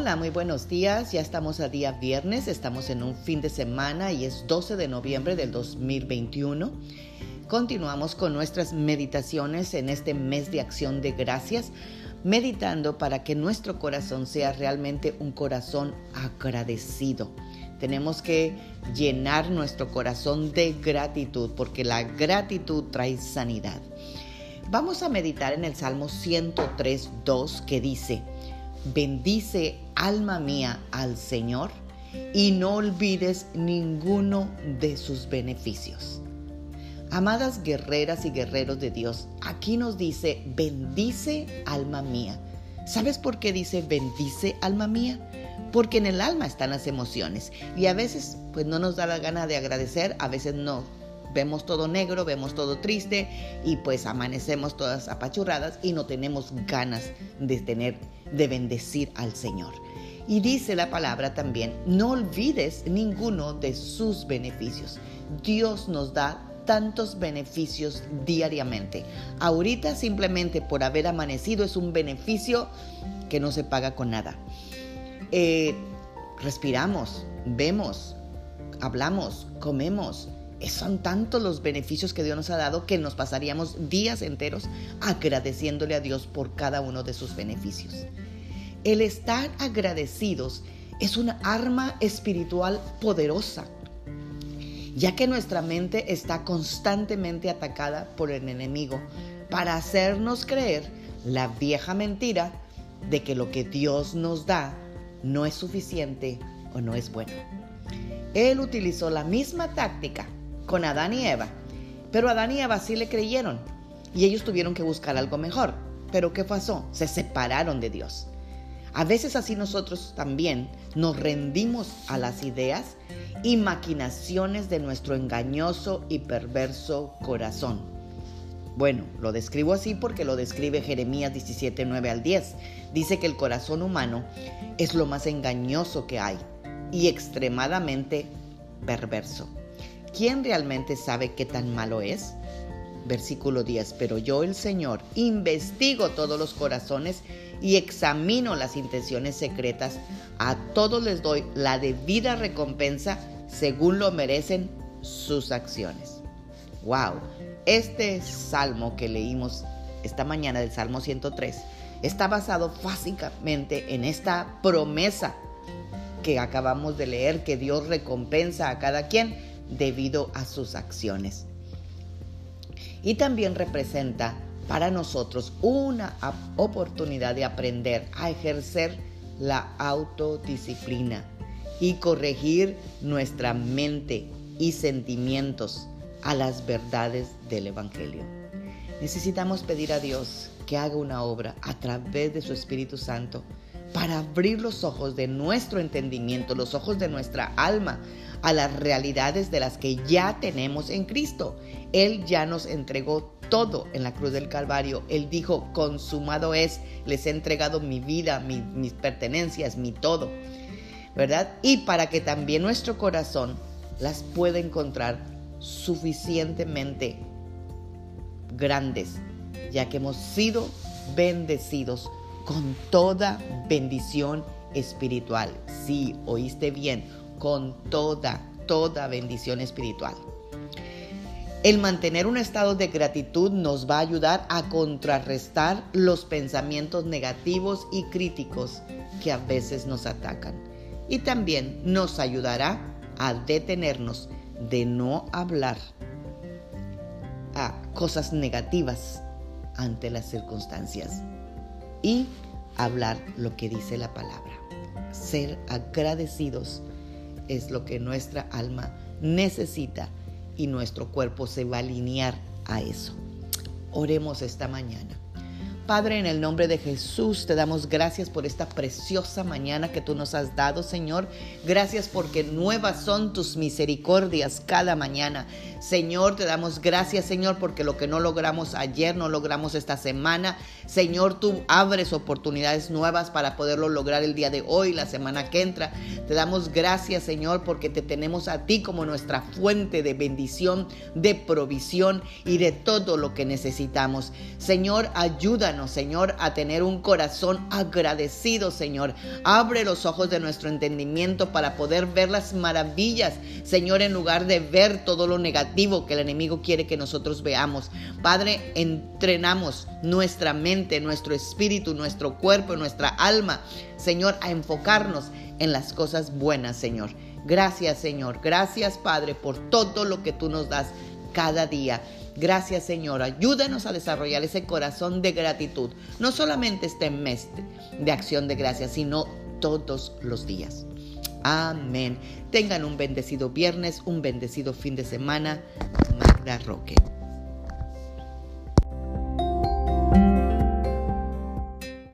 Hola, muy buenos días. Ya estamos a día viernes, estamos en un fin de semana y es 12 de noviembre del 2021. Continuamos con nuestras meditaciones en este mes de acción de gracias, meditando para que nuestro corazón sea realmente un corazón agradecido. Tenemos que llenar nuestro corazón de gratitud porque la gratitud trae sanidad. Vamos a meditar en el Salmo 103, 2 que dice, bendice alma mía al Señor y no olvides ninguno de sus beneficios. Amadas guerreras y guerreros de Dios, aquí nos dice, bendice alma mía. ¿Sabes por qué dice bendice alma mía? Porque en el alma están las emociones y a veces pues no nos da la gana de agradecer, a veces no. Vemos todo negro, vemos todo triste y pues amanecemos todas apachurradas y no tenemos ganas de tener de bendecir al Señor. Y dice la palabra también, no olvides ninguno de sus beneficios. Dios nos da tantos beneficios diariamente. Ahorita simplemente por haber amanecido es un beneficio que no se paga con nada. Eh, respiramos, vemos, hablamos, comemos. Son tantos los beneficios que Dios nos ha dado que nos pasaríamos días enteros agradeciéndole a Dios por cada uno de sus beneficios. El estar agradecidos es una arma espiritual poderosa ya que nuestra mente está constantemente atacada por el enemigo para hacernos creer la vieja mentira de que lo que Dios nos da no es suficiente o no es bueno. Él utilizó la misma táctica con Adán y Eva, pero Adán y Eva sí le creyeron y ellos tuvieron que buscar algo mejor. Pero ¿qué pasó? Se separaron de Dios. A veces así nosotros también nos rendimos a las ideas y maquinaciones de nuestro engañoso y perverso corazón. Bueno, lo describo así porque lo describe Jeremías 17, 9 al 10. Dice que el corazón humano es lo más engañoso que hay y extremadamente perverso. ¿Quién realmente sabe qué tan malo es? Versículo 10, pero yo el Señor investigo todos los corazones y examino las intenciones secretas. A todos les doy la debida recompensa según lo merecen sus acciones. ¡Wow! Este salmo que leímos esta mañana del Salmo 103 está basado básicamente en esta promesa que acabamos de leer, que Dios recompensa a cada quien debido a sus acciones. Y también representa para nosotros una oportunidad de aprender a ejercer la autodisciplina y corregir nuestra mente y sentimientos a las verdades del Evangelio. Necesitamos pedir a Dios que haga una obra a través de su Espíritu Santo para abrir los ojos de nuestro entendimiento, los ojos de nuestra alma a las realidades de las que ya tenemos en Cristo. Él ya nos entregó todo en la cruz del Calvario. Él dijo, consumado es, les he entregado mi vida, mis pertenencias, mi todo. ¿Verdad? Y para que también nuestro corazón las pueda encontrar suficientemente grandes, ya que hemos sido bendecidos con toda bendición espiritual. Sí, oíste bien, con toda, toda bendición espiritual. El mantener un estado de gratitud nos va a ayudar a contrarrestar los pensamientos negativos y críticos que a veces nos atacan. Y también nos ayudará a detenernos de no hablar a cosas negativas ante las circunstancias y hablar lo que dice la palabra. Ser agradecidos es lo que nuestra alma necesita y nuestro cuerpo se va a alinear a eso. Oremos esta mañana. Padre, en el nombre de Jesús, te damos gracias por esta preciosa mañana que tú nos has dado, Señor. Gracias porque nuevas son tus misericordias cada mañana. Señor, te damos gracias, Señor, porque lo que no logramos ayer, no logramos esta semana. Señor, tú abres oportunidades nuevas para poderlo lograr el día de hoy, la semana que entra. Te damos gracias, Señor, porque te tenemos a ti como nuestra fuente de bendición, de provisión y de todo lo que necesitamos. Señor, ayúdanos Señor, a tener un corazón agradecido, Señor. Abre los ojos de nuestro entendimiento para poder ver las maravillas, Señor, en lugar de ver todo lo negativo que el enemigo quiere que nosotros veamos. Padre, entrenamos nuestra mente, nuestro espíritu, nuestro cuerpo, nuestra alma, Señor, a enfocarnos en las cosas buenas, Señor. Gracias, Señor. Gracias, Padre, por todo lo que tú nos das cada día. Gracias Señor, ayúdanos a desarrollar ese corazón de gratitud, no solamente este mes de acción de gracias, sino todos los días. Amén. Tengan un bendecido viernes, un bendecido fin de semana. Magda Roque.